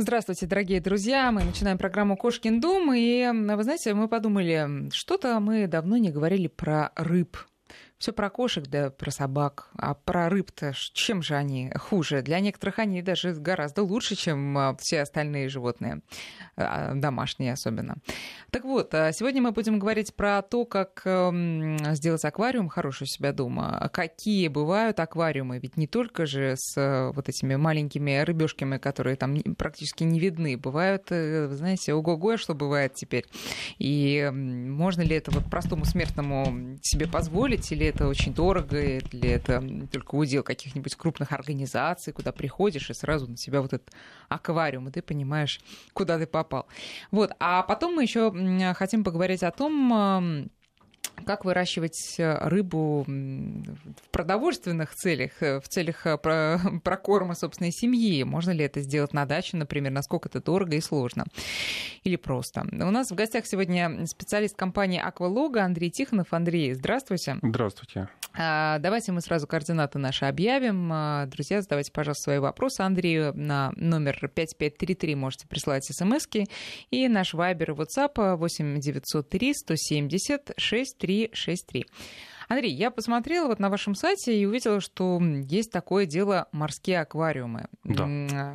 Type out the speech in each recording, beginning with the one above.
Здравствуйте, дорогие друзья. Мы начинаем программу «Кошкин дом». И, вы знаете, мы подумали, что-то мы давно не говорили про рыб. Все про кошек, да про собак. А про рыб-то чем же они хуже? Для некоторых они даже гораздо лучше, чем а, все остальные животные, а, домашние особенно. Так вот, а сегодня мы будем говорить про то, как эм, сделать аквариум хороший у себя дома. Какие бывают аквариумы? Ведь не только же с э, вот этими маленькими рыбешками, которые там практически не видны. Бывают, э, знаете, ого-го, что бывает теперь. И можно ли это вот простому смертному себе позволить или это очень дорого, или это только удел каких-нибудь крупных организаций, куда приходишь и сразу на себя вот этот аквариум, и ты понимаешь, куда ты попал. Вот. А потом мы еще хотим поговорить о том, как выращивать э, рыбу в продовольственных целях, э, в целях э, прокорма собственной семьи? Можно ли это сделать на даче, например? Насколько это дорого и сложно? Или просто? У нас в гостях сегодня специалист компании «Аквалога» Андрей Тихонов. Андрей, здравствуйте. Здравствуйте. А, давайте мы сразу координаты наши объявим. А, друзья, задавайте, пожалуйста, свои вопросы Андрею на номер 5533 можете присылать смс и наш вайбер и WhatsApp 8 903 170 6363. Андрей, я посмотрела вот на вашем сайте и увидела, что есть такое дело морские аквариумы. Да.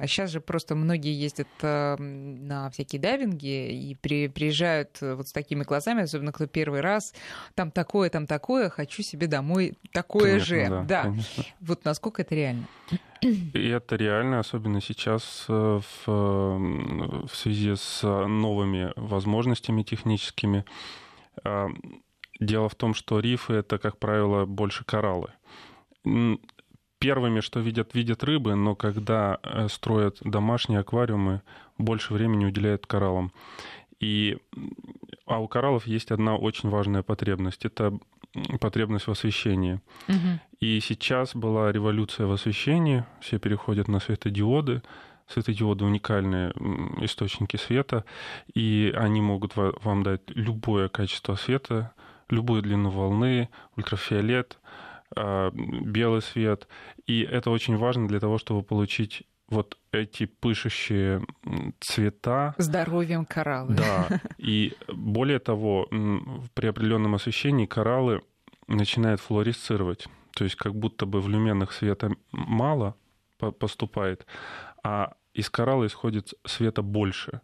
Сейчас же просто многие ездят э, на всякие дайвинги и при, приезжают вот с такими глазами, особенно кто первый раз, там такое, там такое, хочу себе домой такое конечно, же. Да, да. Конечно. Вот насколько это реально? И это реально, особенно сейчас э, в, в связи с новыми возможностями техническими. Дело в том, что рифы — это, как правило, больше кораллы. Первыми, что видят, видят рыбы, но когда э, строят домашние аквариумы, больше времени уделяют кораллам. И, а у кораллов есть одна очень важная потребность. Это потребность в освещении. Угу. И сейчас была революция в освещении. Все переходят на светодиоды. Светодиоды уникальные источники света, и они могут вам дать любое качество света, любую длину волны, ультрафиолет, а, белый свет. И это очень важно для того, чтобы получить вот эти пышущие цвета. Здоровьем кораллы. Да. И более того, при определенном освещении кораллы начинают флуоресцировать. То есть как будто бы в люменах света мало поступает, а из коралла исходит света больше.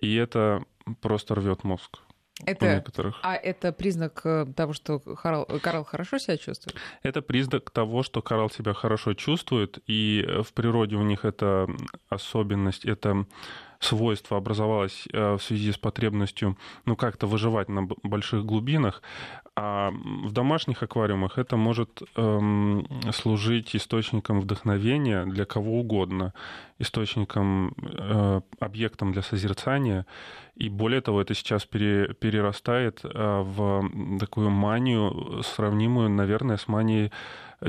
И это просто рвет мозг. Это, у некоторых. А это признак э, того, что коралл, коралл хорошо себя чувствует? Это признак того, что коралл себя хорошо чувствует, и в природе у них это особенность, это свойство образовалось э, в связи с потребностью ну, как-то выживать на больших глубинах, а в домашних аквариумах это может эм, служить источником вдохновения для кого угодно, источником, э, объектом для созерцания. И более того, это сейчас пере, перерастает э, в такую манию, сравнимую, наверное, с манией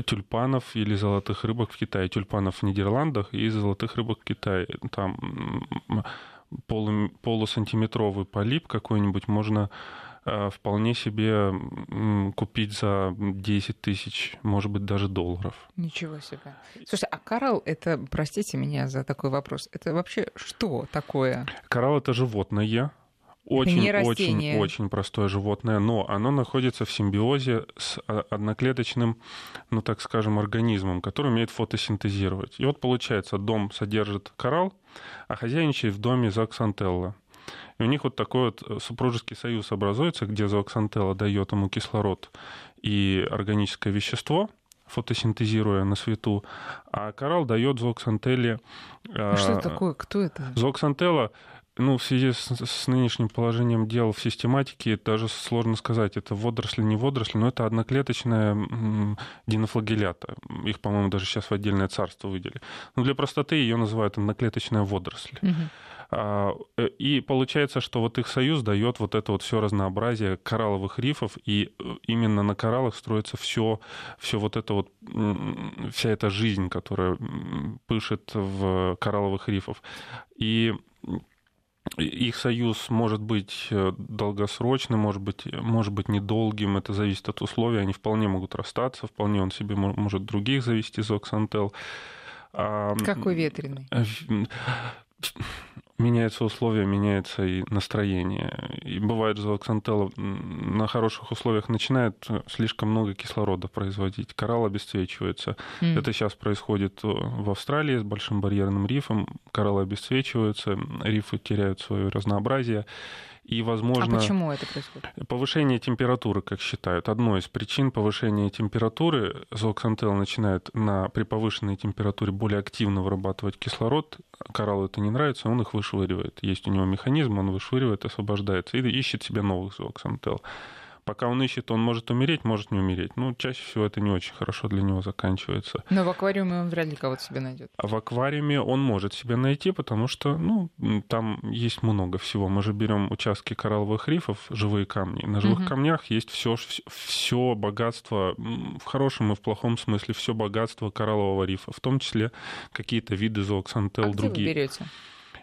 тюльпанов или золотых рыбок в Китае. Тюльпанов в Нидерландах и золотых рыбок в Китае. Там полу, полусантиметровый полип какой-нибудь можно э, вполне себе купить за 10 тысяч, может быть, даже долларов. Ничего себе. Слушай, а коралл это, простите меня за такой вопрос, это вообще что такое? Коралл это животное, очень-очень-очень простое животное, но оно находится в симбиозе с а, одноклеточным, ну так скажем, организмом, который умеет фотосинтезировать. И вот получается, дом содержит коралл, а хозяйничает в доме зооксантелла. И у них вот такой вот э, супружеский союз образуется, где зооксантелла дает ему кислород и органическое вещество, фотосинтезируя на свету, а коралл дает зооксантелле... А что это такое? Кто это? Зооксантелла ну, в связи с, с нынешним положением дел в систематике, даже сложно сказать, это водоросли, не водоросли, но это одноклеточная динофлагелята. Их, по-моему, даже сейчас в отдельное царство выделили. Но для простоты ее называют одноклеточная водоросль. Угу. И получается, что вот их союз дает вот это вот все разнообразие коралловых рифов, и э, именно на кораллах строится все, все вот это вот, вся эта жизнь, которая пышет в коралловых рифов. И их союз может быть э, долгосрочным, может быть, может быть недолгим, это зависит от условий, они вполне могут расстаться, вполне он себе может других завести, Зоксантел. Какой ветреный? Меняются условия, меняется и настроение. И бывает, зооксантел на хороших условиях начинает слишком много кислорода производить. Коралл обесцвечивается. Mm. Это сейчас происходит в Австралии с большим барьерным рифом. Кораллы обесцвечиваются, рифы теряют свое разнообразие. И, возможно, а почему это происходит? Повышение температуры, как считают. Одной из причин повышения температуры зооксантел начинает на, при повышенной температуре более активно вырабатывать кислород. Кораллу это не нравится, он их вышвыривает. Есть у него механизм, он вышвыривает, освобождается и ищет себе новых зооксантел. Пока он ищет, он может умереть, может не умереть. Ну, чаще всего это не очень хорошо для него заканчивается. Но в аквариуме он вряд ли кого-то себе найдет. А в аквариуме он может себе найти, потому что, ну, там есть много всего. Мы же берем участки коралловых рифов, живые камни. На живых угу. камнях есть все, все богатство, в хорошем и в плохом смысле, все богатство кораллового рифа, в том числе какие-то виды зооксантел а другие. Где вы берете?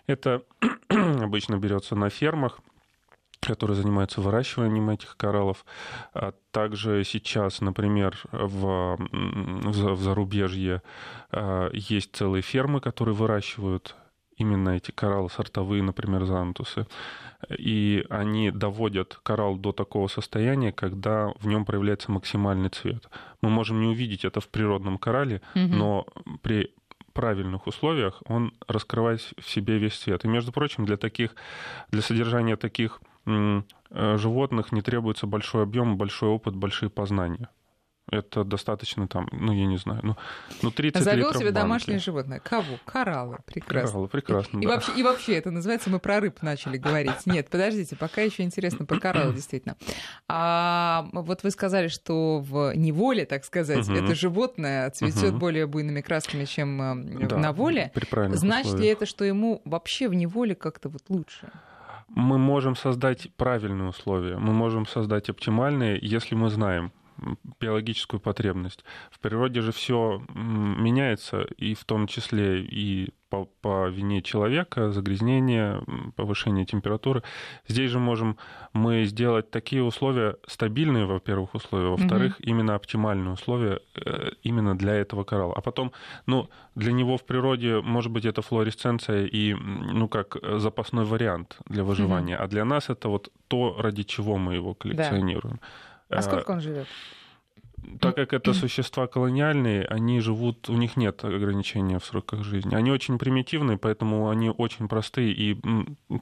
Это обычно берется на фермах которые занимаются выращиванием этих кораллов. А также сейчас, например, в, в зарубежье а, есть целые фермы, которые выращивают именно эти кораллы сортовые, например, зантусы. И они доводят коралл до такого состояния, когда в нем проявляется максимальный цвет. Мы можем не увидеть это в природном коралле, угу. но при правильных условиях он раскрывает в себе весь цвет. И, между прочим, для таких, для содержания таких животных не требуется большой объем, большой опыт, большие познания. Это достаточно там, ну, я не знаю, ну, ну 30 Завел литров себе банки. домашнее животное. Кого? Кораллы. Прекрасно. Кораллы, прекрасно, и, да. и, вообще, и вообще, это называется, мы про рыб начали говорить. Нет, подождите, пока еще интересно про кораллы, действительно. А вот вы сказали, что в неволе, так сказать, угу. это животное цветет угу. более буйными красками, чем э, да, на воле. Значит условиях. ли это, что ему вообще в неволе как-то вот лучше? Мы можем создать правильные условия, мы можем создать оптимальные, если мы знаем биологическую потребность. В природе же все меняется, и в том числе и по, по вине человека, загрязнение, повышение температуры. Здесь же можем мы сделать такие условия, стабильные, во-первых, условия, во-вторых, mm-hmm. именно оптимальные условия э, именно для этого коралла. А потом, ну, для него в природе, может быть, это флуоресценция и, ну, как запасной вариант для выживания, mm-hmm. а для нас это вот то, ради чего мы его коллекционируем. Да. А сколько он живет? Так как это существа колониальные, они живут, у них нет ограничения в сроках жизни. Они очень примитивные, поэтому они очень простые и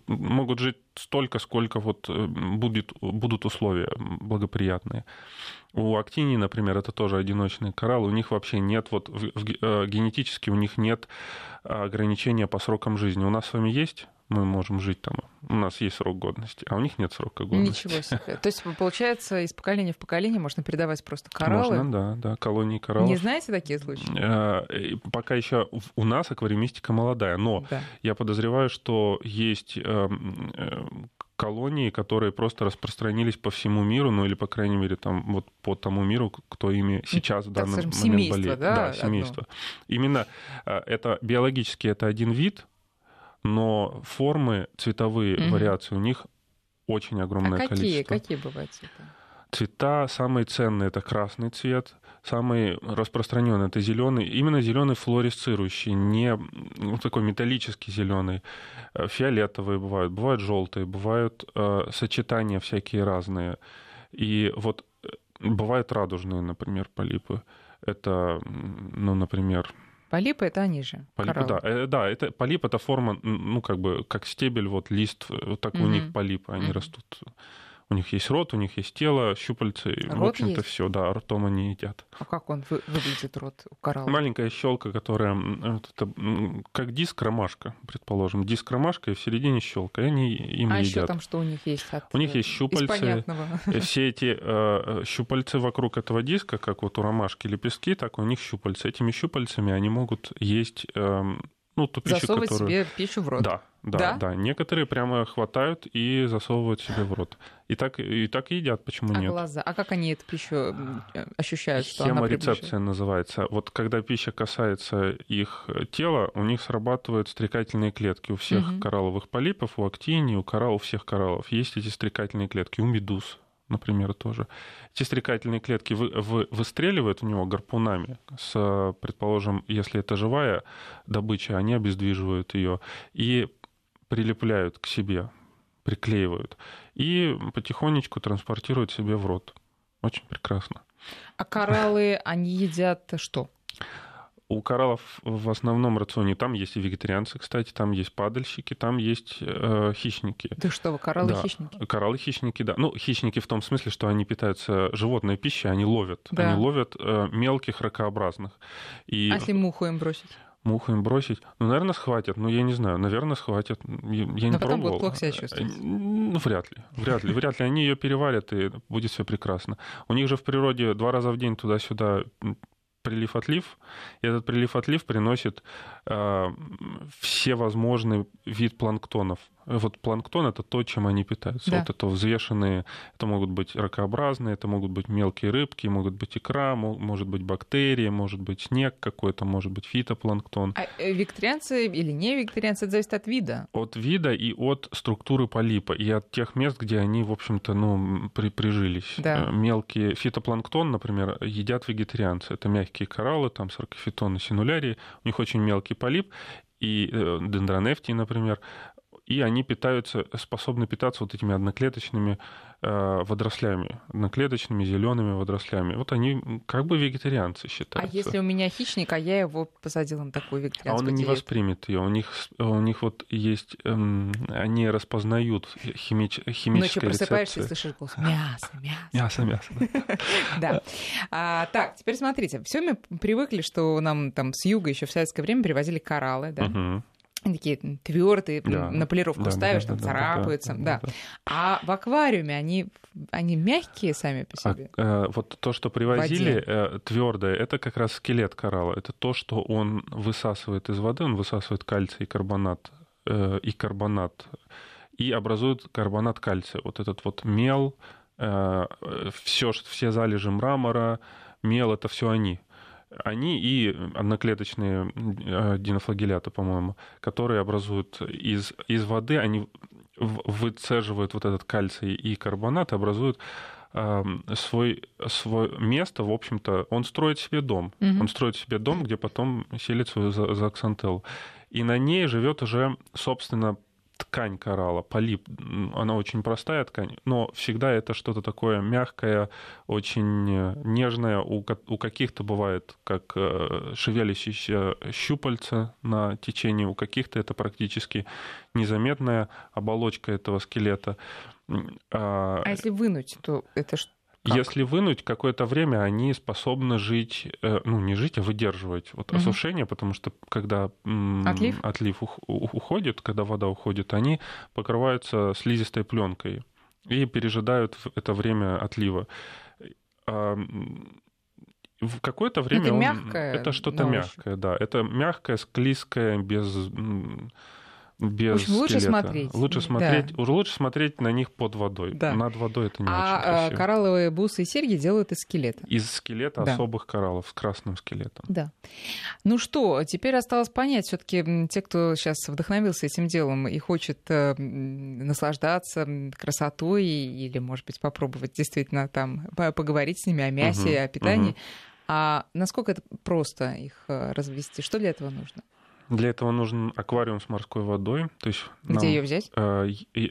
могут жить столько, сколько вот э, будет, будут условия благоприятные. У актинии, например, это тоже одиночный коралл, у них вообще нет, вот э, генетически у них нет ограничения по срокам жизни. У нас с вами есть мы можем жить там. У нас есть срок годности, а у них нет срока годности. Ничего себе. То есть, получается, из поколения в поколение можно передавать просто кораллы? Можно, да, да, колонии кораллов. Не знаете такие случаи? Э, пока еще у нас аквариумистика молодая, но да. я подозреваю, что есть эм, э, колонии, которые просто распространились по всему миру, ну или, по крайней мере, там вот по тому миру, кто ими сейчас в данный момент болеет. Да, да семейство. Одно. Именно э, это биологически это один вид, но формы, цветовые угу. вариации у них очень огромное а какие, количество. Какие бывают цвета? Цвета самые ценные это красный цвет, самый распространенный это зеленый, именно зеленый флуоресцирующий, не ну, такой металлический зеленый. Э, фиолетовые бывают, бывают желтые, бывают э, сочетания всякие разные. И вот э, бывают радужные, например, полипы. Это, ну, например, Полипы это они же. Полипы, да, э, да, это полип это форма, ну как бы как стебель, вот лист, вот так mm-hmm. у них полипы, они mm-hmm. растут у них есть рот, у них есть тело, щупальцы. Рот в общем-то, все, да, ртом они едят. А как он вы, выглядит, рот у коралла? Маленькая щелка, которая это, как диск ромашка, предположим. Диск ромашка, и в середине щелка, и они им а едят. А еще там что у них есть? От... У них есть щупальцы. Все эти э, щупальцы вокруг этого диска, как вот у ромашки лепестки, так у них щупальцы. Этими щупальцами они могут есть э, ну, ту пищу, Засовывать которую... себе пищу в рот. Да, да, да, да. Некоторые прямо хватают и засовывают себе в рот. И так, и так едят, почему а нет? глаза? А как они эту пищу ощущают? Что Хеморецепция называется. Вот когда пища касается их тела, у них срабатывают стрекательные клетки. У всех угу. коралловых полипов, у актинии, у коралл, у всех кораллов есть эти стрекательные клетки. У медуз например, тоже. Эти стрекательные клетки вы, вы, выстреливают в него гарпунами, с, предположим, если это живая добыча, они обездвиживают ее. И прилепляют к себе, приклеивают и потихонечку транспортируют себе в рот. Очень прекрасно. А кораллы, они едят что? У кораллов в основном рационе там есть и вегетарианцы, кстати, там есть падальщики, там есть э, хищники. Да что вы, кораллы Да, хищники? Кораллы хищники, да. Ну, хищники в том смысле, что они питаются животной пищей, они ловят. Да. Они ловят э, мелких ракообразных. И А если муху им бросить? муху им бросить, ну, наверное, схватят. Ну, я не знаю, наверное, схватят. Я, я не Но потом пробовал. будут плохо себя чувствовать. Э, Ну, вряд ли. Вряд ли. Вряд ли. Они ее переварят, и будет все прекрасно. У них же в природе два раза в день туда-сюда прилив-отлив, и этот прилив-отлив приносит э, все возможный вид планктонов. Вот планктон — это то, чем они питаются. Да. Вот это взвешенные, это могут быть ракообразные, это могут быть мелкие рыбки, могут быть икра, мо- может быть бактерии, может быть снег какой-то, может быть фитопланктон. А э, викторианцы или не викторианцы, это зависит от вида. От вида и от структуры полипа, и от тех мест, где они, в общем-то, ну, при, прижились. Да. Э, Мелкие фитопланктон, например, едят вегетарианцы. Это мягкие кораллы, там саркофитоны, синулярии. У них очень мелкий полип, и э, дендронефтии, например, и они питаются, способны питаться вот этими одноклеточными э, водорослями, одноклеточными зелеными водорослями. Вот они как бы вегетарианцы А считаются. если у меня хищник, а я его посадила на такую А викторианскую он не диету? воспримет ее. У них, у них вот есть, эм, они распознают химич, Ночью химические просыпаешься и слышишь голос «мясо, мясо». Мясо, мясо. да. Да. А, так, теперь смотрите. Все мы привыкли, что нам там с юга еще в советское время привозили кораллы, да? Они такие твердые, Да. на полировку Да, ставишь, да, там да, царапаются. да, Да. да, да. А в аквариуме они, они мягкие сами по А, себе. э, вот то, что привозили, твердое, это как раз скелет коралла. Это то, что он высасывает из воды, он высасывает кальций и карбонат, э, и карбонат, и образует карбонат кальция. Вот этот вот мел, все, все залежи мрамора, мел, это все они. Они и одноклеточные э, динофлагелляты, по-моему, которые образуют из, из воды, они выцеживают вот этот кальций и карбонат, и образуют эм, свой, свое место, в общем-то, он строит себе дом. Мгм. Он строит себе дом, где потом селит свою зооксантеллу. И на ней живет уже, собственно, ткань коралла, полип. Она очень простая ткань, но всегда это что-то такое мягкое, очень э, нежное. У, у каких-то бывает как э, шевелящиеся щупальца на течении, у каких-то это практически незаметная оболочка этого скелета. А, А если вынуть, то это что? Как? если вынуть какое-то время, они способны жить, э, ну не жить, а выдерживать вот Мгм. осушение, потому что когда Отлив? отлив уходит, когда вода уходит, они покрываются слизистой пленкой и пережидают это время отлива. А, в какое-то время Это он- мягкое это что-то мягкое, да, это мягкое, склизкое, без без общем, лучше скелета. смотреть. Лучше Да. смотреть, лучше смотреть на них под водой. Да. Над водой это не очень А красиво. коралловые бусы и серьги делают из скелета. Из скелета Да. особых кораллов с красным скелетом. Да. Ну что, теперь осталось понять, все-таки те, кто сейчас вдохновился этим делом и хочет э, наслаждаться красотой или, может быть, попробовать действительно там по- поговорить с ними о мясе, Мгм, о питании. мгм. А насколько это просто их э, развести? Что для этого нужно? Для этого нужен аквариум с морской водой. То есть Где нам, ее взять? э, э,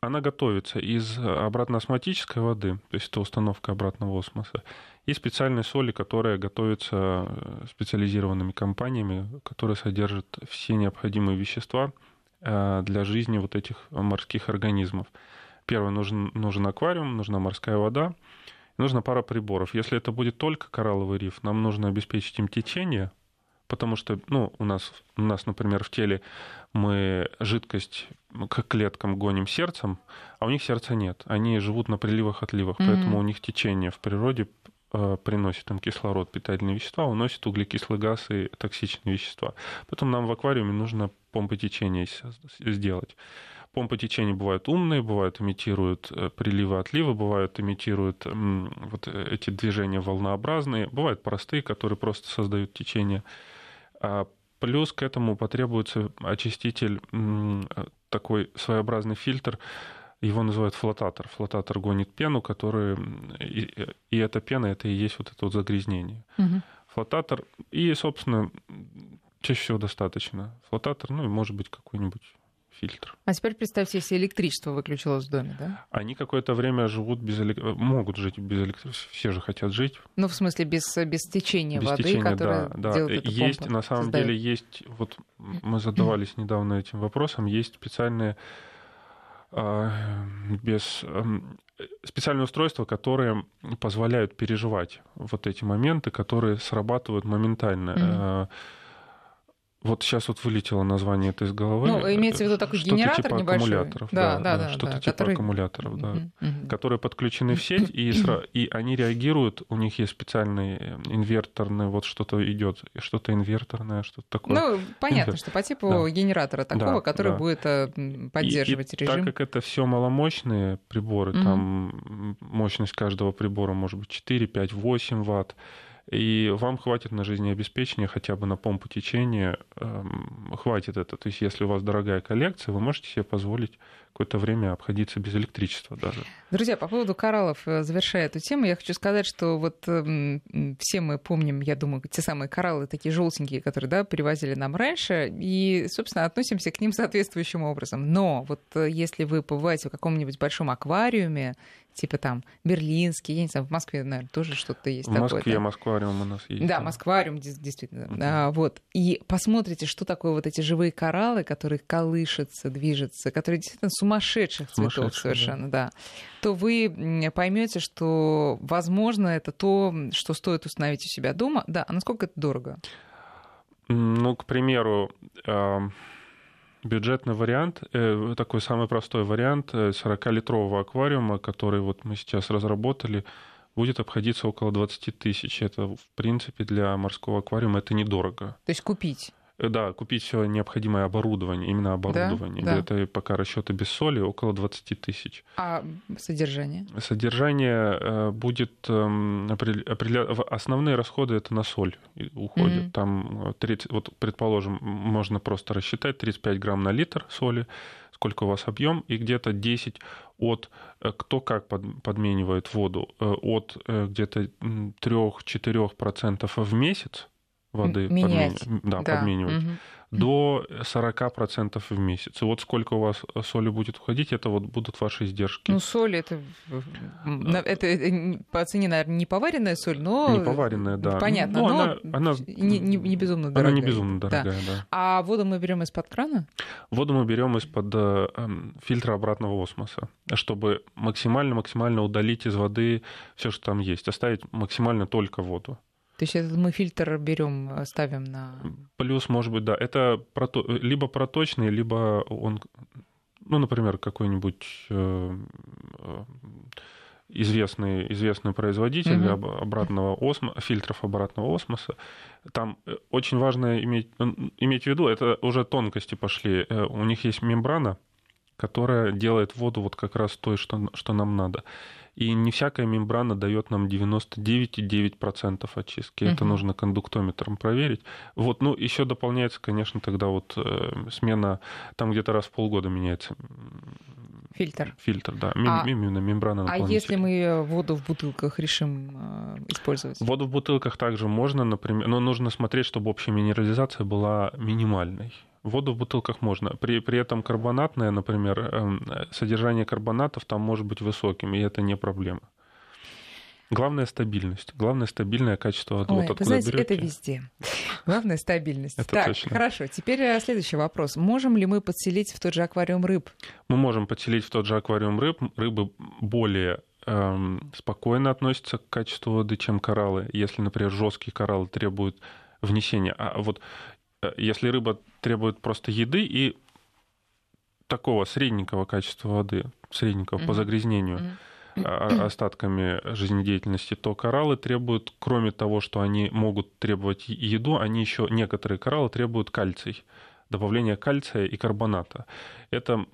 она готовится из обратноосмотической воды, то есть это установка обратного осмоса, и специальной соли, которая готовится э, специализированными компаниями, которые содержат все необходимые вещества э, для жизни вот этих морских организмов. Первое, нужен, нужен аквариум, нужна морская вода, нужна пара приборов. Если это будет только коралловый риф, нам нужно обеспечить им течение, потому что, ну, у нас, у нас, например, в теле мы жидкость к клеткам гоним сердцем, а у них сердца нет. Они живут на приливах-отливах, Мгм. поэтому у них течение в природе э, приносит им кислород, питательные вещества, уносит углекислый газ и токсичные вещества. Поэтому нам в аквариуме нужно помпы течения сделать. Помпы течения бывают умные, бывают имитируют э, приливы, отливы, бывают имитируют вот э, эти движения волнообразные, бывают простые, которые просто создают течение. А плюс к этому потребуется очиститель, э, такой своеобразный фильтр, его называют флотатор. Флотатор гонит пену, который... м, И, и эта пена, это и есть вот это вот загрязнение. Мгм. Флотатор. И, собственно, чаще всего достаточно. Флотатор, ну и может быть какой-нибудь фильтр. А теперь представьте, если электричество выключилось в доме, да? Они какое-то время живут без электричества, могут жить без электричества, все же хотят жить. Ну, в смысле, без, без течения без воды, течения, которое да, да. Есть, помпа, на самом создает. деле, есть, вот мы задавались недавно этим вопросом, есть специальные а, без специальные устройства, которые позволяют переживать вот эти моменты, которые срабатывают моментально. Mm-hmm. Вот сейчас вот вылетело название это из головы. Ну, имеется в виду такой что генератор типа небольшой. аккумуляторов. Да, да, да. да что-то да, типа который... аккумуляторов, да. Угу. Которые подключены в сеть, и, и они реагируют, у них есть специальный инверторный, вот что-то идет, что-то инверторное, что-то такое. Ну, понятно, Инвер... что по типу да. генератора такого, да, который да. будет э, поддерживать и, и режим. Так как это все маломощные приборы, угу. там мощность каждого прибора может быть 4, 5, 8 ватт, и вам хватит на жизнеобеспечение хотя бы на помпу течения, эм, хватит это. То есть если у вас дорогая коллекция, вы можете себе позволить какое-то время обходиться без электричества даже. Друзья, по поводу кораллов, э, завершая эту тему, я хочу сказать, что вот э, все мы помним, я думаю, те самые кораллы такие желтенькие, которые да, привозили нам раньше, и, собственно, относимся к ним соответствующим образом. Но вот э, если вы побываете в каком-нибудь большом аквариуме, типа там берлинский, я не знаю, в Москве, наверное, тоже что-то есть в такое. Москве да? Москвариум у нас есть. Да, Москвариум, действительно. Uh-huh. А, вот. И посмотрите, что такое вот эти живые кораллы, которые колышутся, движутся, которые действительно сумасшедших цветов совершенно, да. да. То вы поймете, что, возможно, это то, что стоит установить у себя дома. Да, а насколько это дорого? Ну, к примеру, бюджетный вариант, э, такой самый простой вариант 40-литрового э, аквариума, который вот мы сейчас разработали, будет обходиться около 20 тысяч. Это, в принципе, для морского аквариума это недорого. То есть купить? Э, да, купить все необходимое оборудование, именно оборудование. Да, да. Это пока расчеты без соли около 20 тысяч. А содержание? Содержание э, будет эм, определя... основные расходы это на соль уходят. Mm-hmm. Там 30, вот предположим, можно просто рассчитать 35 грамм на литр соли, сколько у вас объем, и где-то 10 от, э, кто как подменивает воду, от где-то 3-4% в месяц воды Менять. Да, да, подменивать. Угу. До 40% в месяц. И вот сколько у вас соли будет уходить, это вот будут ваши издержки. Ну, соль это, это, это по цене, наверное, не поваренная соль, но... Не поваренная, да. Понятно, ну, но она, она... Не, не, не безумно дорогая. Она не безумно дорогая, да. да. А воду мы берем из-под крана? Воду мы берем из-под э, эм, фильтра обратного осмоса, чтобы максимально-максимально удалить из воды все, что там есть, оставить максимально только воду. То есть этот мы фильтр берем, э, ставим на... Плюс, может быть, да. Это прото... либо проточный, либо он, ну, например, какой-нибудь э, э, известный, известный производитель угу. обратного осмо... фильтров обратного осмоса. Там очень важно иметь, иметь в виду, это уже тонкости пошли. У них есть мембрана, которая делает воду вот как раз той, что, что нам надо. И не всякая мембрана дает нам 99,9% очистки. Угу. Это нужно кондуктометром проверить. Вот, ну, еще дополняется, конечно, тогда вот э, смена, там где-то раз в полгода меняется Фильтр. Фильтр, да. Мем, а, именно мембрана А если мы воду в бутылках решим э, использовать? Воду в бутылках также можно, например, но нужно смотреть, чтобы общая минерализация была минимальной. Воду в бутылках можно. При, при этом карбонатная, например, эм, содержание карбонатов там может быть высоким, и это не проблема. Главное стабильность. Главное стабильное качество воды. Ой, вот вы знаете, берете. это везде. Главное стабильность. Это так, точно. хорошо. Теперь э, следующий вопрос. Можем ли мы подселить в тот же аквариум рыб? Мы можем подселить в тот же аквариум рыб. Рыбы более эм, спокойно относятся к качеству воды, чем кораллы. Если, например, жесткие кораллы требуют внесения. А вот если рыба требует просто еды и такого средненького качества воды, средненького mm-hmm. по загрязнению mm-hmm. остатками жизнедеятельности, то кораллы требуют, кроме того, что они могут требовать еду, они еще некоторые кораллы требуют кальций добавление кальция и карбоната. Это,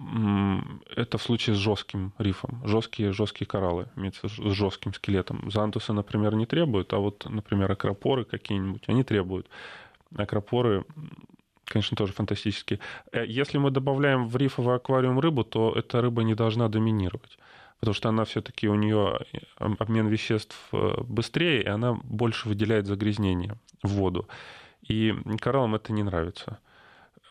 это в случае с жестким рифом, жесткие, жесткие кораллы, имеется с жестким скелетом. Зантусы, например, не требуют, а вот, например, акропоры какие-нибудь, они требуют акропоры, конечно, тоже фантастические. Э, если мы добавляем в рифовый аквариум рыбу, то эта рыба не должна доминировать потому что она все-таки у нее э, обмен веществ э, быстрее, и она больше выделяет загрязнения в воду. И кораллам это не нравится.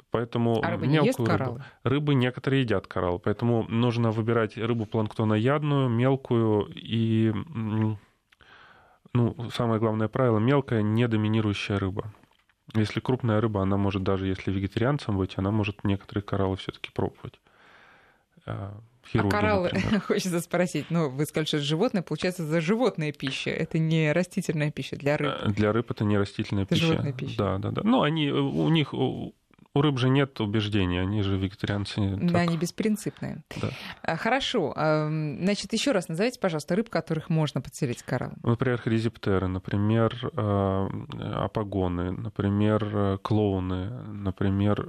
Поэтому а рыба не ест кораллы? Рыбу, рыбы некоторые едят кораллы, поэтому нужно выбирать рыбу планктоноядную, мелкую и, ну, самое главное правило, мелкая, не доминирующая рыба. Если крупная рыба, она может, даже если вегетарианцем быть, она может некоторые кораллы все-таки пробовать. А, хирурги, а кораллы, например. хочется спросить, ну, вы сказали, что животное, получается, это животная пища, это не растительная пища для рыб. Для рыб это не растительная это пища. Животная пища. Да, да, да. Ну, они, у них у рыб же нет убеждений, они же вегетарианцы. Да, так... они беспринципные. Да. А, хорошо. Значит, еще раз назовите, пожалуйста, рыб, которых можно подселить кораллом. Например, хризиптеры, например, а, апогоны, например, клоуны, например,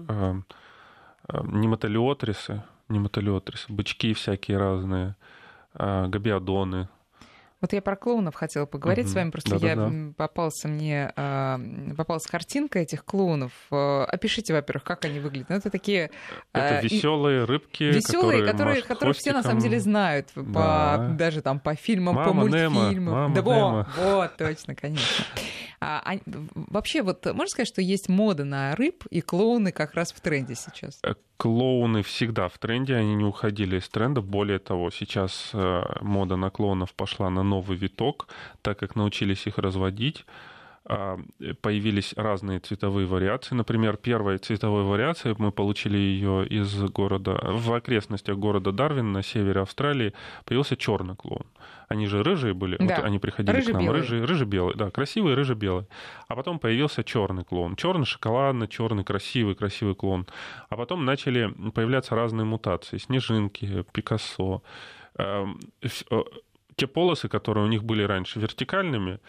нематолиотрисы, нематолиотрисы, бычки всякие разные, а, габиадоны, вот я про клоунов хотела поговорить угу. с вами, просто Да-да-да. я попался мне э, попалась картинка этих клоунов. Э, опишите, во-первых, как они выглядят. Ну, это такие э, это веселые рыбки, веселые, которые, которые все на самом деле знают, да. по, даже там по фильмам, Мама по мультфильмам. Немо, Мама да, Немо. вот, вот, точно, конечно. А, а, вообще, вот можно сказать, что есть мода на рыб, и клоуны как раз в тренде сейчас? Э, клоуны всегда в тренде, они не уходили из тренда. Более того, сейчас э, мода на клоунов пошла на новый виток, так как научились их разводить. А, появились разные цветовые вариации. Например, первая цветовая вариация, мы получили ее из города, в окрестностях города Дарвин на севере Австралии, появился черный клоун. Они же рыжие были, да. вот они приходили к нам, рыжие, рыже-белые, да, красивые рыже-белые. А потом появился черный клоун, черный шоколадный, черный красивый, красивый клоун. А потом начали появляться разные мутации, снежинки, Пикассо. Эм, э, те полосы, которые у них были раньше вертикальными,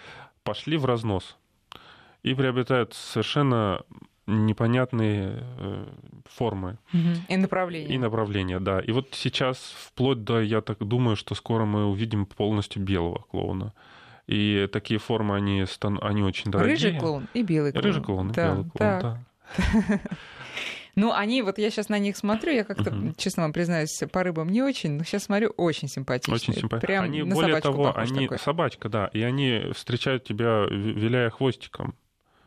пошли в разнос и приобретают совершенно непонятные э, формы. И направления. И направления, да. И вот сейчас, вплоть до, я так думаю, что скоро мы увидим полностью белого клоуна. И такие формы, они, стан... они очень дорогие. Рыжий клоун и белый клоун. Рыжий клоун и да, белый клоун, да. Ну, они, вот я сейчас на них смотрю, я как-то, угу. честно вам признаюсь, по рыбам не очень, но сейчас смотрю, очень симпатичные. Очень симпатичные. Прям они, на более того, они такой. собачка, да, и они встречают тебя, виляя хвостиком.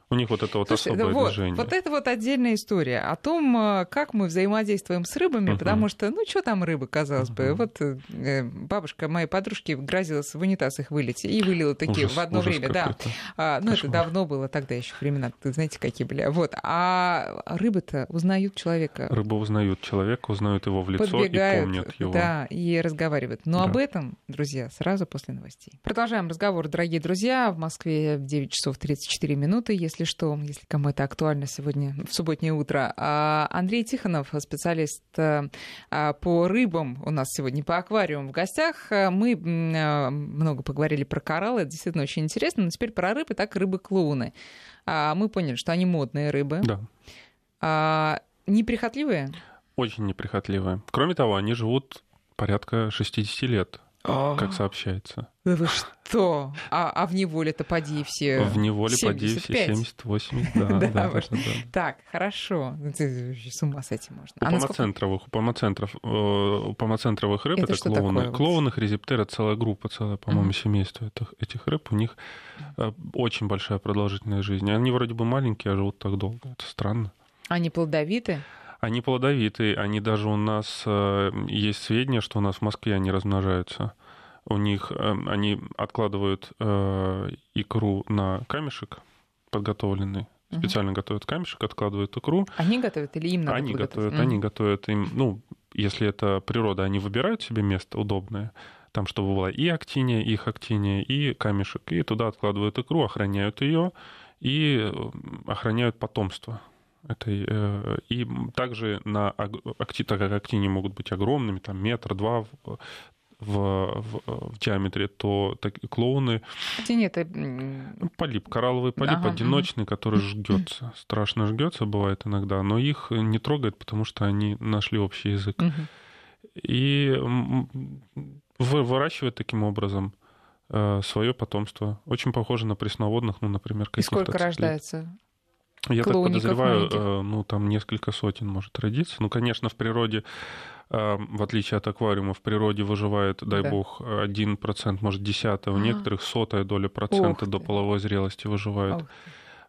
У них вот это вот Слушай, особое вот, движение. Вот это вот отдельная история о том, э, как мы взаимодействуем с рыбами, uh-huh. потому что, ну, что там рыбы, казалось uh-huh. бы. Вот э, бабушка моей подружки грозилась в унитаз их вылить и вылила такие ужас, в одно время, да. А, ну, это давно было, тогда еще времена, знаете, какие были. Вот. А рыбы-то узнают человека. Рыбы узнают человека, узнают его в лицо Подбегают, и помнят его. Да, и разговаривают. Но да. об этом, друзья, сразу после новостей. Продолжаем разговор, дорогие друзья. В Москве в 9 часов 34 минуты. Если если что, если кому это актуально сегодня в субботнее утро. А Андрей Тихонов, специалист э, а, по рыбам, у нас сегодня по аквариуму в гостях. Мы э, много поговорили про кораллы, это действительно очень интересно, но теперь про рыбы, так рыбы-клоуны. А, мы поняли, что они модные рыбы. Да. Неприхотливые? Очень неприхотливые. Кроме того, они живут порядка 60 лет. А. как сообщается. Да вы что? А, а в неволе-то поди все В неволе 75. поди все 70-80, да, да, да, да, Так, хорошо. Ну, с ума с этим можно. У а помоцентровых, у помоцентров, у помоцентровых рыб это, это клоуны. Клоуны, хризиптера, целая группа, целое, по-моему, семейство этих, этих рыб. У них э, очень большая продолжительность жизни. Они вроде бы маленькие, а живут так долго. Это странно. Они плодовиты? Они плодовитые, они даже у нас э, есть сведения, что у нас в Москве они размножаются. У них э, они откладывают э, икру на камешек подготовленный, специально угу. готовят камешек, откладывают икру. Они готовят или им надо Они готовят, mm. они готовят им, ну, если это природа, они выбирают себе место удобное, там, чтобы была и актиния, их актиния, и камешек, и туда откладывают икру, охраняют ее и охраняют потомство этой, э, и также на акти, так как актини могут быть огромными, там метр-два в, в, в диаметре, то так, клоуны... Актини это... Полип, коралловый полип ага, одиночный, который жгется. Страшно жгется, бывает иногда, но их не трогает, потому что они нашли общий язык. Угу. И выращивают таким образом э, свое потомство. Очень похоже на пресноводных, ну, например, каких-то... И сколько рождается? Я так подозреваю, э, ну, там несколько сотен может родиться. Ну, конечно, в природе, э, в отличие от аквариума, в природе выживает, дай да. бог, один процент, может, десятая, у некоторых сотая доля процента до половой зрелости выживает.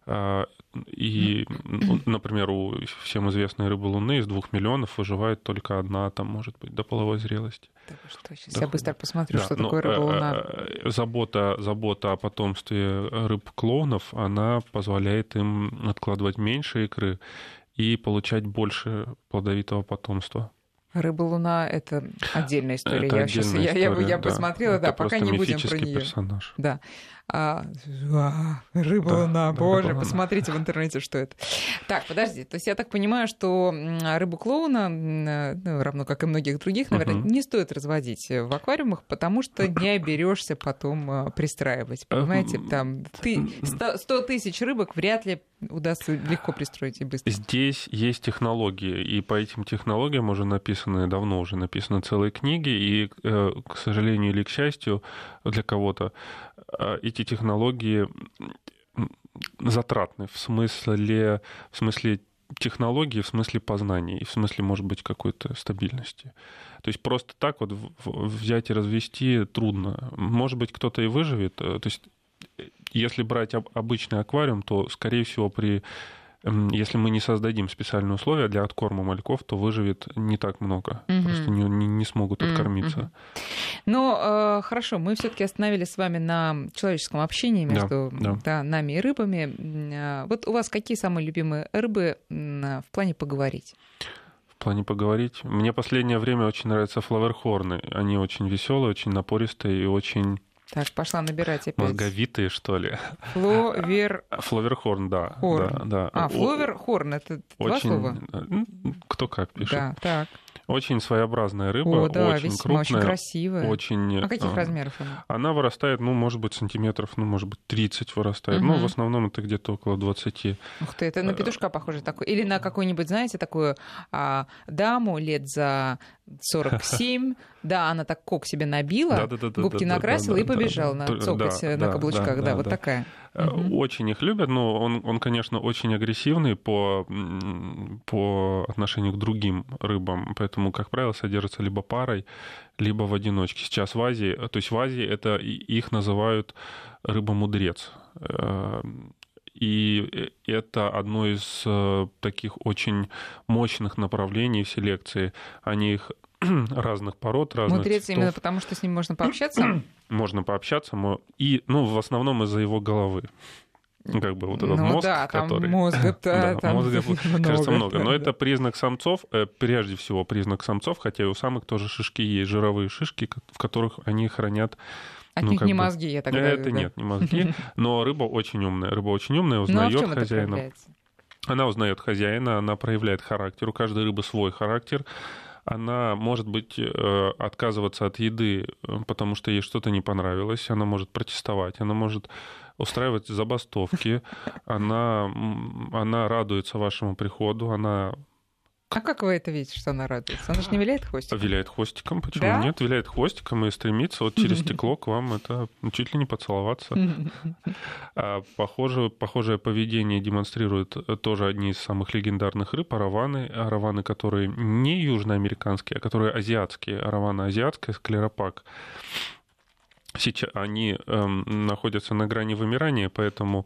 А, и, ну, например, у всем известной рыбы Луны из двух миллионов выживает только одна, там, может быть, до половой зрелости. Так что, сейчас да, я быстро посмотрю, да, что такое рыба Луна. Э, забота, забота о потомстве рыб-клоунов, она позволяет им откладывать меньше икры и получать больше плодовитого потомства. Рыба Луна это отдельная история. Это я сейчас я, я, я да. посмотрела, это да, пока не будем про нее. Персонаж. Да. А, а, рыба да, луна, да, боже, рыба посмотрите в интернете, что это. Так, подожди, то есть я так понимаю, что рыбу клоуна, ну, равно как и многих других, наверное, угу. не стоит разводить в аквариумах, потому что не оберешься потом а, пристраивать. Понимаете, там ты 100 тысяч рыбок вряд ли удастся легко пристроить и быстро. Здесь есть технологии, и по этим технологиям уже написаны, давно уже написаны целые книги, и, э, к сожалению или к счастью для кого-то, э, эти технологии затратны в смысле, в смысле технологии, в смысле познания и в смысле, может быть, какой-то стабильности. То есть просто так вот взять и развести трудно. Может быть, кто-то и выживет. Э, то есть если брать обычный аквариум, то, скорее всего, при если мы не создадим специальные условия для откорма мальков, то выживет не так много. Угу. Просто не, не, не смогут откормиться. Угу. Ну, э, хорошо, мы все-таки остановились с вами на человеческом общении между да, да. Да, нами и рыбами. Э, вот у вас какие самые любимые рыбы в плане поговорить? В плане поговорить. Мне последнее время очень нравятся флаверхорны. Они очень веселые, очень напористые и очень так, пошла набирать опять. Мозговитые, что ли? Фловер... Фловерхорн, да. Хорн. Да, да. А, фловерхорн, это очень... два слова? Кто как пишет. Да, так. Очень своеобразная рыба, О, да, очень весьма, крупная. очень красивая. Очень, а каких а, размеров она? Она вырастает, ну, может быть, сантиметров, ну, может быть, 30 вырастает. Угу. Ну, в основном это где-то около 20. Ух ты, это на петушка похоже такой. Или на какую-нибудь, знаете, такую а, даму лет за 47. Да, она так кок себе набила, губки накрасила и побежала на цокать на каблучках. Да, вот такая. Очень их любят, но он, он, конечно, очень агрессивный по, по отношению к другим рыбам, поэтому, как правило, содержится либо парой, либо в одиночке. Сейчас в Азии, то есть в Азии это их называют рыба-мудрец. И это одно из э, таких очень мощных направлений в селекции. Они их разных пород, разных Мудрец цветов. именно потому, что с ним можно пообщаться? можно пообщаться, и, ну, в основном из-за его головы. Как бы вот этот ну, мозг, да, который... мозга да, там мозга, много, кажется, много. Но да. это признак самцов, э, прежде всего признак самцов, хотя и у самых тоже шишки есть, жировые шишки, в которых они хранят Отнюдь ну, не бы... мозги, я так Это да? нет, не мозги. Но рыба очень умная. Рыба очень умная, узнает ну, а хозяина. Она узнает хозяина, она проявляет характер. У каждой рыбы свой характер она может быть э, отказываться от еды, э, потому что ей что-то не понравилось, она может протестовать, она может устраивать забастовки, она, она радуется вашему приходу, она а как вы это видите, что она радуется? Она же не виляет хвостиком? Виляет хвостиком, почему да? нет? Виляет хвостиком и стремится вот через стекло к вам это чуть ли не поцеловаться. А похоже, похожее поведение демонстрируют тоже одни из самых легендарных рыб, араваны. Араваны, которые не южноамериканские, а которые азиатские. Аравана азиатская, склеропак сейчас они эм, находятся на грани вымирания, поэтому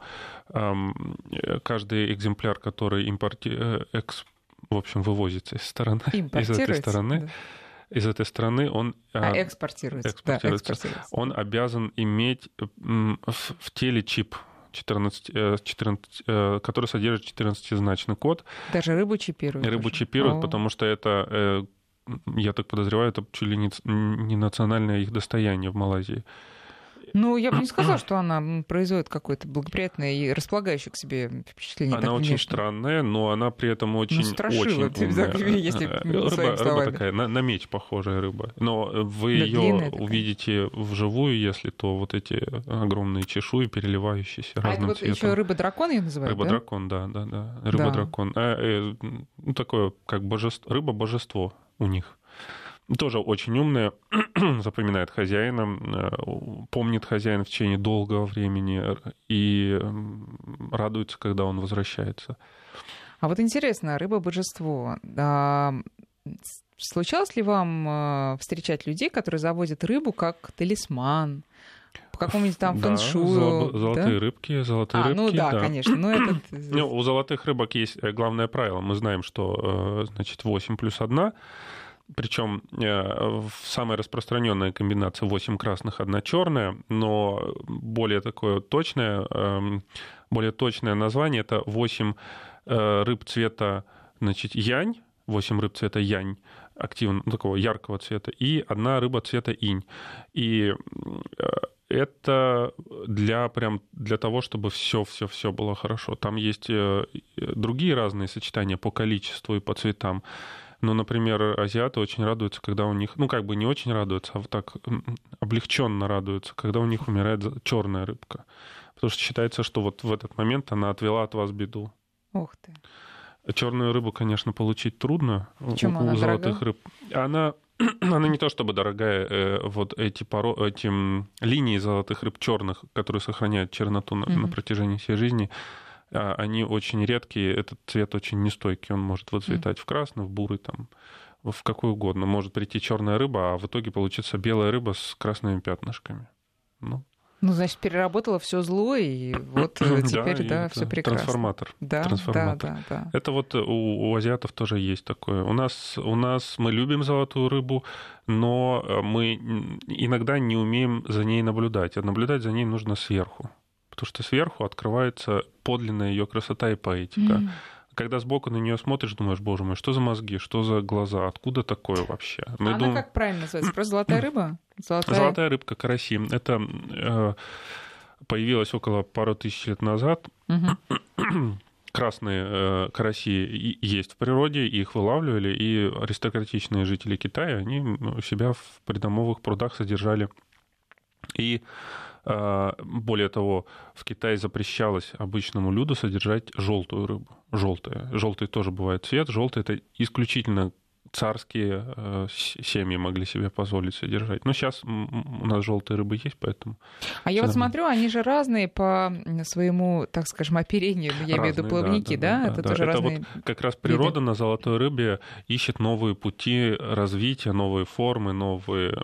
эм, каждый экземпляр, который импорти... Э, экс в общем, вывозится из стороны, из этой стороны. Да. Из этой страны он а, экспортируется, экспортируется. Да, экспортируется. Он обязан иметь в, в теле чип 14, 14, э, э, который содержит 14-значный код. Даже рыбу чипируют? Рыбу уже. чипируют, О. потому что это, э, я так подозреваю, это чуть ли не, не национальное их достояние в Малайзии. Ну, я бы не сказала, что она производит какое-то благоприятное и располагающее к себе впечатление. Она очень внешне. странная, но она при этом очень, ну, страшила, очень умная. если э, рыба, рыба такая, на, на меч похожая рыба. Но вы да, ее увидите вживую, если то вот эти огромные чешуи, переливающиеся а разным это вот цветом. еще рыба-дракон ее называют, Рыба-дракон, да? да, да, да. Рыба-дракон. Да. А, э, ну, такое, как божество, рыба-божество у них тоже очень умная, запоминает хозяина, э, помнит хозяина в течение долгого времени и радуется, когда он возвращается. А вот интересно, рыба-божество. А, случалось ли вам э, встречать людей, которые заводят рыбу как талисман, каком-нибудь там Да, фэншую. золо- золотые да? рыбки, золотые А, рыбки. ну да, конечно. Ну, этот... Ну, у золотых рыбок есть э, главное правило. Мы знаем, что э, значит 8 плюс 1. Причем самая распространенная комбинация 8 красных, одна черная, но более такое точное, эм, более точное название это 8 э, рыб цвета значит, янь, 8 рыб цвета янь, активно, ну, такого яркого цвета, и одна рыба цвета инь. И э, это для прям для того, чтобы все, все, все было хорошо. Там есть э, другие разные сочетания по количеству и по цветам. Ну, например, азиаты очень радуются, когда у них, ну, как бы не очень радуются, а вот так облегченно радуются, когда у них умирает черная рыбка. Потому что считается, что вот в этот момент она отвела от вас беду. Ух ты. Черную рыбу, конечно, получить трудно Почему у, она у золотых дорогая? рыб. Она, она не то чтобы дорогая, э, вот эти, поро... эти линии золотых рыб черных, которые сохраняют черноту на, на Мгм. протяжении всей жизни, они очень редкие, этот цвет очень нестойкий, он может выцветать в красный, в бурый, там, в какой угодно. Может прийти черная рыба, а в итоге получится белая рыба с красными пятнышками. Ну, Ну, значит, переработала все зло, и вот э, теперь, да, это все прекрасно. Трансформатор. Да, да, трансформатор. да, да. Это вот у, у азиатов тоже есть такое. У нас, у нас мы любим золотую рыбу, но э, мы иногда не умеем за ней наблюдать. А наблюдать за ней нужно сверху. Потому что сверху открывается подлинная ее красота и поэтика. М. Когда сбоку на нее смотришь, думаешь, боже мой, что за мозги, что за глаза, откуда такое вообще? Мы Она думаем- как правильно называется? Просто золотая рыба? Золотая. Золотая рыбка караси. Это э, появилась около пару тысяч лет назад. Красные э, караси есть в природе, их вылавливали, и аристократичные жители Китая, они у себя в придомовых прудах содержали. И более того, в Китае запрещалось обычному люду содержать желтую рыбу. Желтая. Желтый тоже бывает цвет. Желтый это исключительно царские э, семьи могли себе позволить содержать. Но сейчас у нас желтые рыбы есть, поэтому А я вот смотрю, они же разные по своему, так скажем, оперению. Я имею в виду Разные, да, плавники, да, да? да, Это да. тоже Это разные. как раз природа на золотой рыбе ищет новые пути развития, новые формы, новые.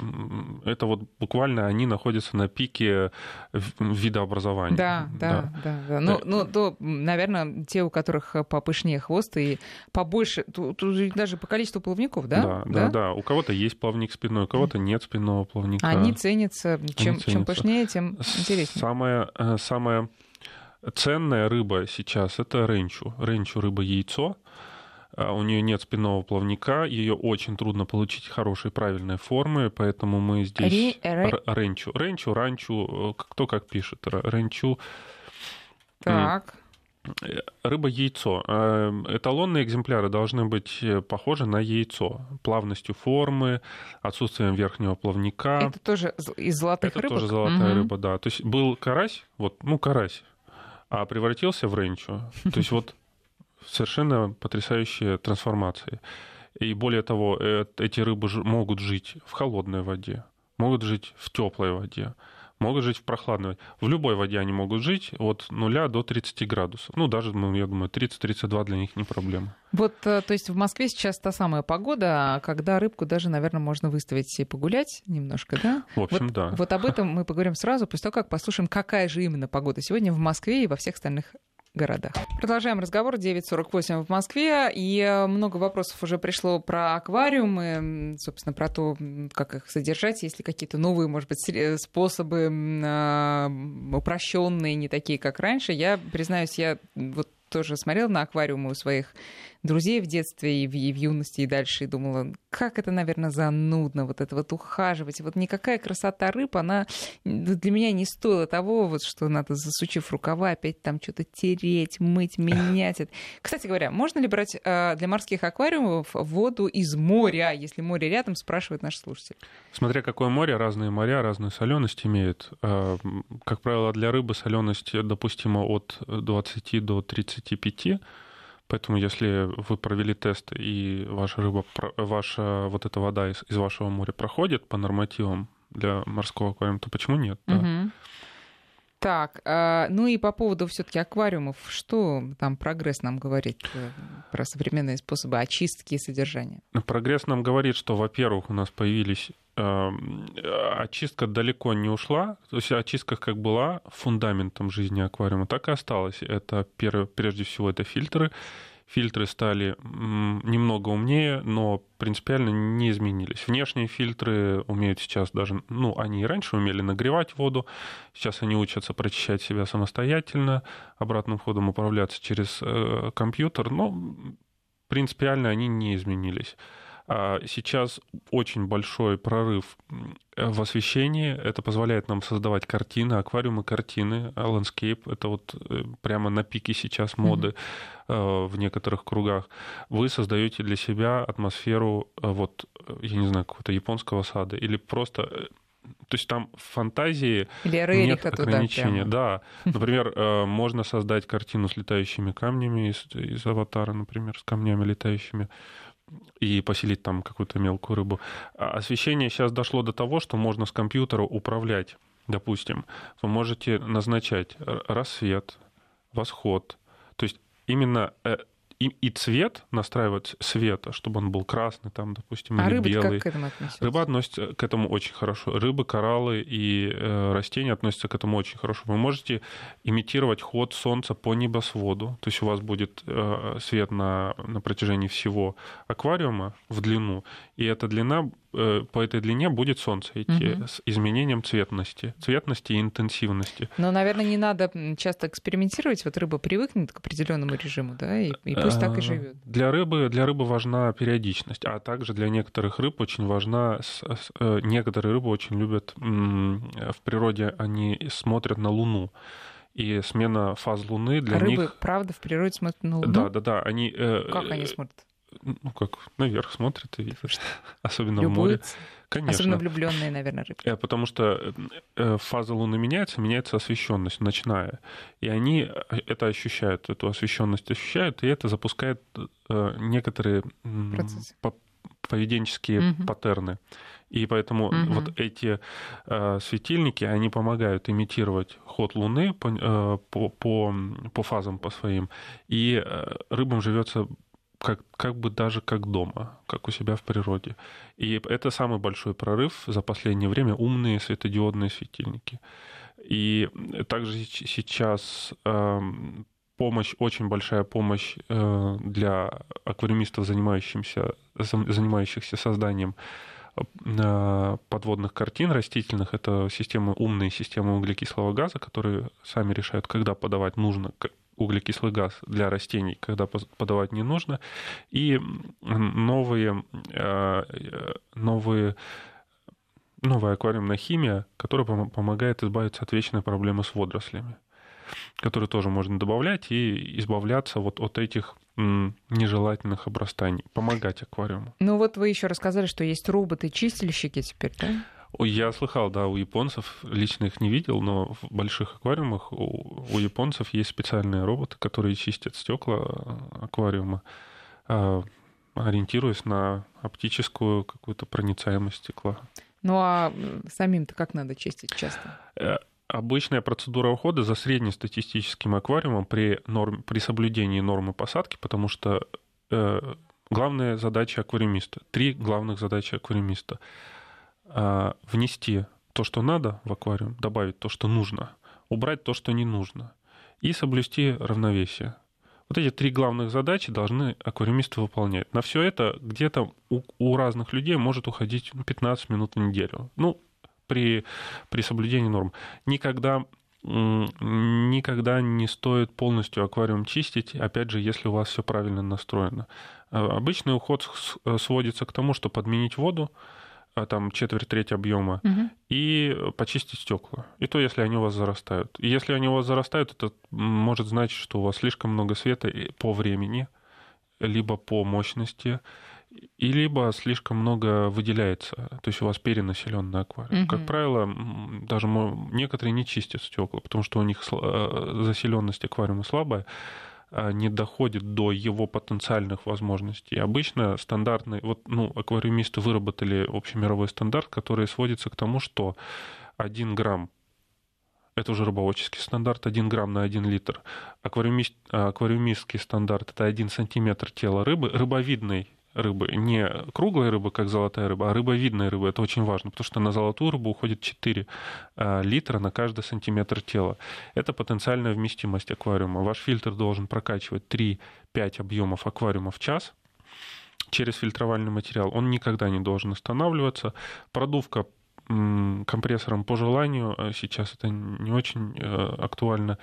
Это вот буквально они находятся на пике в- видообразования. Да, да, да, да. Ну, ну, то, наверное, те, у которых попышнее хвост и побольше, тут, тут же даже по количеству плавников, да? Да, да, да. У кого-то есть плавник спиной, у кого-то нет спинного плавника. Они ценятся. Чем, чем ценятся. пышнее, тем интереснее. Самая, э, самая ценная рыба сейчас это ренчу. Ренчу рыба яйцо. А У нее нет спинного плавника, ее очень трудно получить хорошей правильной формы, поэтому мы здесь Ре- ренчу, ренчу, ранчу, э, кто как пишет, ренчу, Так. Э, рыба яйцо. Э, Эталонные экземпляры должны быть э, похожи на яйцо, плавностью формы, отсутствием верхнего плавника. Это тоже из золотых Это рыбок? тоже золотая Мгм. рыба, да. То есть был карась, вот, ну, карась, а превратился в ренчу. То есть вот совершенно потрясающие трансформации. И более того, э, эти рыбы могут жить в холодной воде, могут жить в теплой воде, могут жить в прохладной. В любой воде они могут жить от 0 до 30 градусов. Ну, даже, ну, я думаю, 30-32 для них не проблема. Вот, э, то есть в Москве сейчас та самая погода, когда рыбку даже, наверное, можно выставить и погулять немножко, да? В общем, вот, да. Вот об этом мы поговорим сразу, после того, как послушаем, какая же именно погода сегодня в Москве и во всех остальных городах. Продолжаем разговор. 9.48 в Москве. И э, много вопросов уже пришло про аквариумы, собственно, про то, как их содержать, есть ли какие-то новые, может быть, способы а, упрощенные, не такие, как раньше. Я, признаюсь, я вот тоже смотрела на аквариумы у своих друзей в детстве и в, и в юности, и дальше, и думала, как это, наверное, занудно, вот это вот ухаживать. Вот никакая красота рыб, она для меня не стоила того, вот, что надо, засучив рукава, опять там что-то тереть, мыть, менять. это. Кстати говоря, можно ли брать э, для морских аквариумов воду из моря, если море рядом, спрашивает наш слушатель. Смотря какое море, разные моря, разную соленость имеют. М, Как правило, для рыбы соленость допустима от 20 до 35. Поэтому, если вы провели тест и ваша рыба, ваша вот эта вода из, из вашего моря проходит по нормативам для морского аквариума, то почему нет? да? Мгм. Так, а, ну и по поводу все-таки аквариумов, что там прогресс нам говорит э, про современные способы очистки и содержания? Прогресс нам говорит, что, во-первых, у нас появились очистка далеко не ушла, то есть очистка как была фундаментом жизни аквариума, так и осталась. Это прежде всего это фильтры, фильтры стали немного умнее, но принципиально не изменились. Внешние фильтры умеют сейчас даже, ну, они и раньше умели нагревать воду, сейчас они учатся прочищать себя самостоятельно, обратным ходом управляться через э, компьютер, но принципиально они не изменились. А сейчас очень большой прорыв в освещении. Это позволяет нам создавать картины, аквариумы картины, landscape. Это вот э, прямо на пике сейчас моды mm-hmm. в некоторых кругах. Вы создаете для себя атмосферу, э, вот, я не знаю, какого-то японского сада или просто то есть там в фантазии Или нет ограничения. Да, например, можно создать картину с летающими камнями из, из аватара, например, с камнями летающими и поселить там какую-то мелкую рыбу. А освещение сейчас дошло до того, что можно с компьютера управлять. Допустим, вы можете назначать рассвет, восход. То есть именно э, и, и цвет настраивать света, чтобы он был красный, там, допустим, а или рыбы белый. как к этому относятся? Рыба относится к этому очень хорошо. Рыбы, кораллы и э, растения относятся к этому очень хорошо. Вы можете имитировать ход Солнца по небосводу. То есть у вас будет э, свет на, на протяжении всего аквариума в длину, и эта длина по этой длине будет солнце идти угу. с изменением цветности, цветности и интенсивности. Но, наверное, не надо часто экспериментировать. Вот рыба привыкнет к определенному режиму, да, и, и пусть так и э, живет. Для рыбы, для рыбы важна периодичность, а также для некоторых рыб очень важна... Э, некоторые рыбы очень любят... В природе они смотрят на Луну и смена фаз Луны для а них... рыбы, правда, в природе смотрят на Луну? Да, да, да. Они, как они смотрят? Ну как, наверх смотрят и видят, особенно Любуются. в море. Конечно. Особенно влюбленные, наверное, рыбки. Э, потому что э, фаза Луны меняется, меняется освещенность ночная. И они э, это ощущают, эту освещенность ощущают, и это запускает некоторые Процессы. поведенческие угу. паттерны. И поэтому угу. вот эти э, светильники, они помогают имитировать ход Луны по, э, по, по, по фазам по своим. И э, рыбам живется как, как бы даже как дома, как у себя в природе. И это самый большой прорыв за последнее время умные светодиодные светильники. И также сейчас э, помощь, очень большая помощь э, для аквариумистов, занимающихся, занимающихся созданием э, подводных картин растительных. Это системы, умные системы углекислого газа, которые сами решают, когда подавать нужно углекислый газ для растений, когда подавать не нужно, и новые, э, новые новая аквариумная химия, которая помогает избавиться от вечной проблемы с водорослями, которые тоже можно добавлять и избавляться вот от этих нежелательных обрастаний, помогать аквариуму. Ну вот вы еще рассказали, что есть роботы-чистильщики теперь, да? Я слыхал, да, у японцев, лично их не видел, но в больших аквариумах у, у японцев есть специальные роботы, которые чистят стекла э, аквариума, а, ориентируясь на оптическую какую-то проницаемость стекла. Ну а самим-то как надо чистить часто? Э, обычная процедура ухода за среднестатистическим аквариумом при, норм, при соблюдении нормы посадки, потому что э, главная задача аквариумиста, три главных задачи аквариумиста – а, внести то, что надо в аквариум, добавить то, что нужно, убрать то, что не нужно, и соблюсти равновесие. Вот эти три главных задачи должны аквариумисты выполнять. На все это где-то у, у разных людей может уходить 15 минут в неделю. Ну, при, при соблюдении норм. Никогда никогда не стоит полностью аквариум чистить, опять же, если у вас все правильно настроено. А, обычный уход сводится к тому, что подменить воду, а, там четверть, треть объема, угу. и почистить стекла. И то, если они у вас зарастают. И если они у вас зарастают, это может значить, что у вас слишком много света по времени, либо по мощности, и либо слишком много выделяется, то есть у вас перенаселенный аквариум. Угу. Как правило, даже некоторые не чистят стекла, потому что у них э, заселенность аквариума слабая, а, не доходит до его потенциальных возможностей. Обычно стандартный, вот, ну, аквариумисты выработали общемировой стандарт, который сводится к тому, что 1 грамм это уже рыбоводческий стандарт, 1 грамм на 1 литр. Аквариумист, аквариумистский стандарт – это 1 сантиметр тела рыбы. Рыбовидной рыбы, не круглая рыба, как золотая рыба, а рыбовидная рыба. Это очень важно, потому что на золотую рыбу уходит 4 а, литра на каждый сантиметр тела. Это потенциальная вместимость аквариума. Ваш фильтр должен прокачивать 3-5 объемов аквариума в час через фильтровальный материал. Он никогда не должен останавливаться. Продувка компрессором по желанию, а сейчас это не очень э, актуально,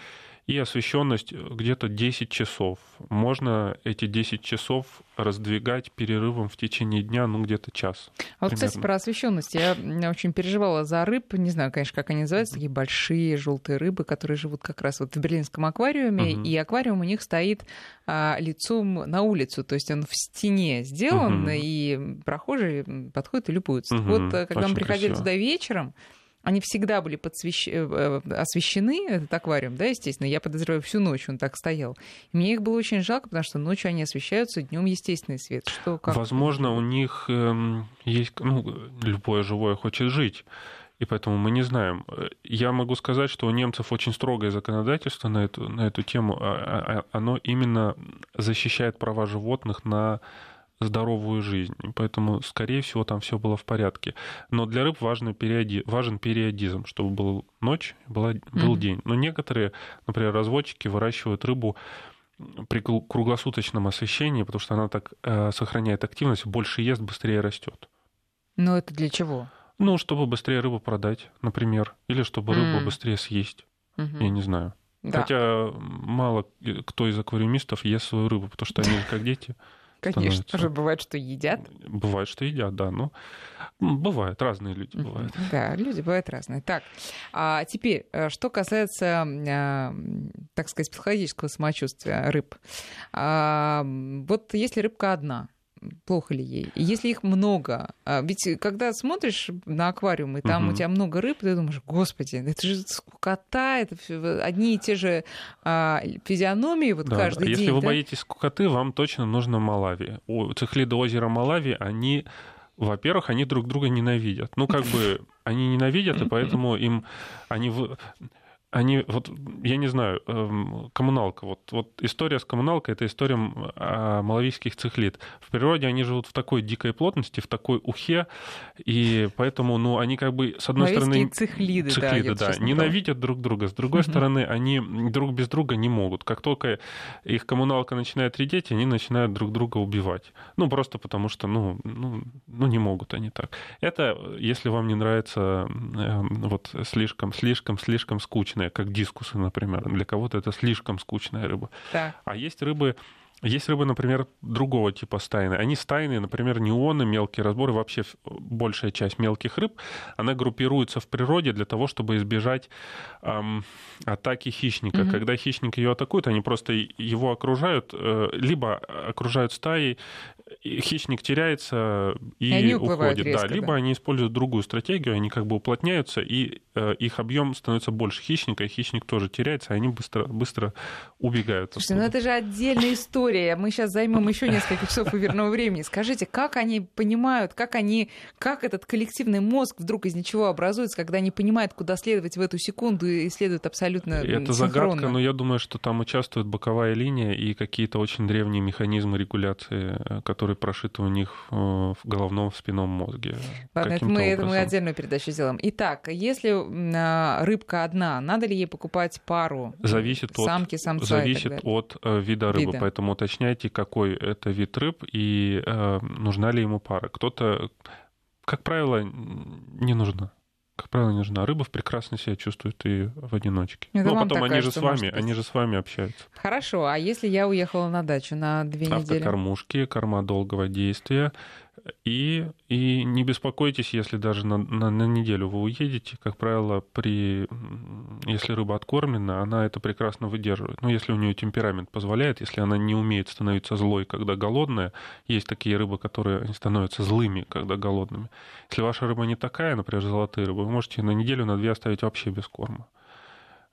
и освещенность где-то 10 часов. Можно эти 10 часов раздвигать перерывом в течение дня, ну, где-то час. А вот, примерно. кстати, про освещенность. Я очень переживала за рыб. Не знаю, конечно, как они называются, такие большие желтые рыбы, которые живут как раз вот в Берлинском аквариуме. Угу. И аквариум у них стоит а, лицом на улицу. То есть он в стене сделан, угу. и прохожие подходят и любуются. Угу. Вот э, когда очень мы приходили красиво. туда вечером, они всегда были подсвещ... Э, э, освещены, этот аквариум, да, естественно. Я подозреваю, всю ночь он так стоял. И мне их было очень жалко, потому что ночью они освещаются, днем естественный свет. Что, как... Возможно, у них эм, есть, ну, любое живое хочет жить. И поэтому мы не знаем. Я могу сказать, что у немцев очень строгое законодательство на эту, на эту тему. А, а, а, оно именно защищает права животных на здоровую жизнь. Поэтому, скорее всего, там все было в порядке. Но для рыб важен, периоди... важен периодизм, чтобы был ночь, была... был mm-hmm. день. Но некоторые, например, разводчики выращивают рыбу при круглосуточном освещении, потому что она так э, сохраняет активность, больше ест, быстрее растет. Но это для чего? Ну, чтобы быстрее рыбу продать, например, или чтобы рыбу mm. быстрее съесть. Mm-hmm. Я не знаю. Да. Хотя мало кто из аквариумистов ест свою рыбу, потому что они как дети. Конечно, становится. бывает, что едят. Бывает, что едят, да. Ну, бывает, разные люди бывают. Да, люди бывают разные. Так, а теперь, э, что касается, а, так сказать, психологического самочувствия рыб. А, вот если рыбка одна, плохо ли ей. если их много, а, ведь когда смотришь на аквариум, и там угу. у тебя много рыб, ты думаешь, господи, это же скукота, это одни и те же а, физиономии вот да. каждый если день. Если вы да? боитесь скукоты, вам точно нужно Малави. У цихлида озера Малави, они во-первых, они друг друга ненавидят. Ну, как бы они ненавидят, и поэтому им они они, вот, я не знаю, эм, коммуналка, вот, вот история с коммуналкой, это история малавийских цихлит. В природе они живут в такой дикой плотности, в такой ухе, и поэтому, ну, они как бы, с одной стороны... цихлиды, цихлиды да, да ненавидят друг друга, с другой угу. стороны, они друг без друга не могут. Как только их коммуналка начинает редеть, они начинают друг друга убивать. Ну, просто потому что, ну, ну, ну не могут они так. Это, если вам не нравится э, вот слишком, слишком, слишком скучно скучная, как дискусы, например. Для кого-то это слишком скучная рыба. Да. А есть рыбы, есть рыбы, например, другого типа стайны. Они стайные, например, неоны, мелкие разборы, вообще большая часть мелких рыб, она группируется в природе для того, чтобы избежать эм, атаки хищника. Угу. Когда хищник ее атакует, они просто его окружают, э, либо окружают стаей, хищник теряется и, и уходит. Резко, да, либо да. они используют другую стратегию, они как бы уплотняются, и э, их объем становится больше хищника, и хищник тоже теряется, и они быстро, быстро убегают. Слушайте, ну это же отдельная история. Мы сейчас займем еще несколько часов эфирного времени. Скажите, как они понимают, как они, как этот коллективный мозг вдруг из ничего образуется, когда они понимают, куда следовать в эту секунду и следуют абсолютно Это синхронно. загадка, но я думаю, что там участвует боковая линия и какие-то очень древние механизмы регуляции, которые прошиты у них э, в головном в спинном мозге. Ладно, это мы, это мы отдельную передачу сделаем. Итак, если а, рыбка одна, надо ли ей покупать пару? Зависит самки, от, самца зависит от вида рыбы, вида. поэтому уточняйте, какой это вид рыб и э, нужна ли ему пара. Кто-то, как правило, не нужна как правило, не нужна. Рыба прекрасно себя чувствует и в одиночке. Это ну, а потом они же с вами, они же с вами общаются. Хорошо, а если я уехала на дачу на две недели? Автокормушки, корма долгого действия. И, и не беспокойтесь, если даже на, на, на неделю вы уедете. Как правило, при, если рыба откормлена, она это прекрасно выдерживает. Но если у нее темперамент позволяет, если она не умеет становиться злой, когда голодная, есть такие рыбы, которые становятся злыми, когда голодными. Если ваша рыба не такая, например, золотые рыбы, вы можете на неделю, на две оставить вообще без корма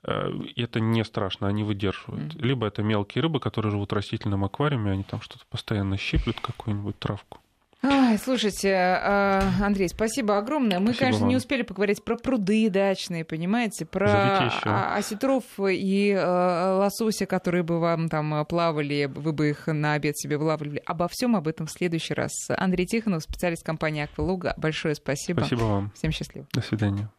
э, это не страшно, они выдерживают. Mm-hmm. Либо это мелкие рыбы, которые живут в растительном аквариуме, они там что-то постоянно щиплют, какую-нибудь травку. Ой, слушайте, э, Андрей, спасибо огромное. Мы, Спасибо конечно, вам. не успели поговорить про пруды дачные, понимаете, про а- осетров и э, лосося, которые бы вам там плавали, вы бы их на обед себе вылавливали. Обо всем об этом в следующий раз. Андрей Тихонов, специалист компании «Аквалуга». Большое спасибо. Спасибо вам. Всем счастливо. До свидания.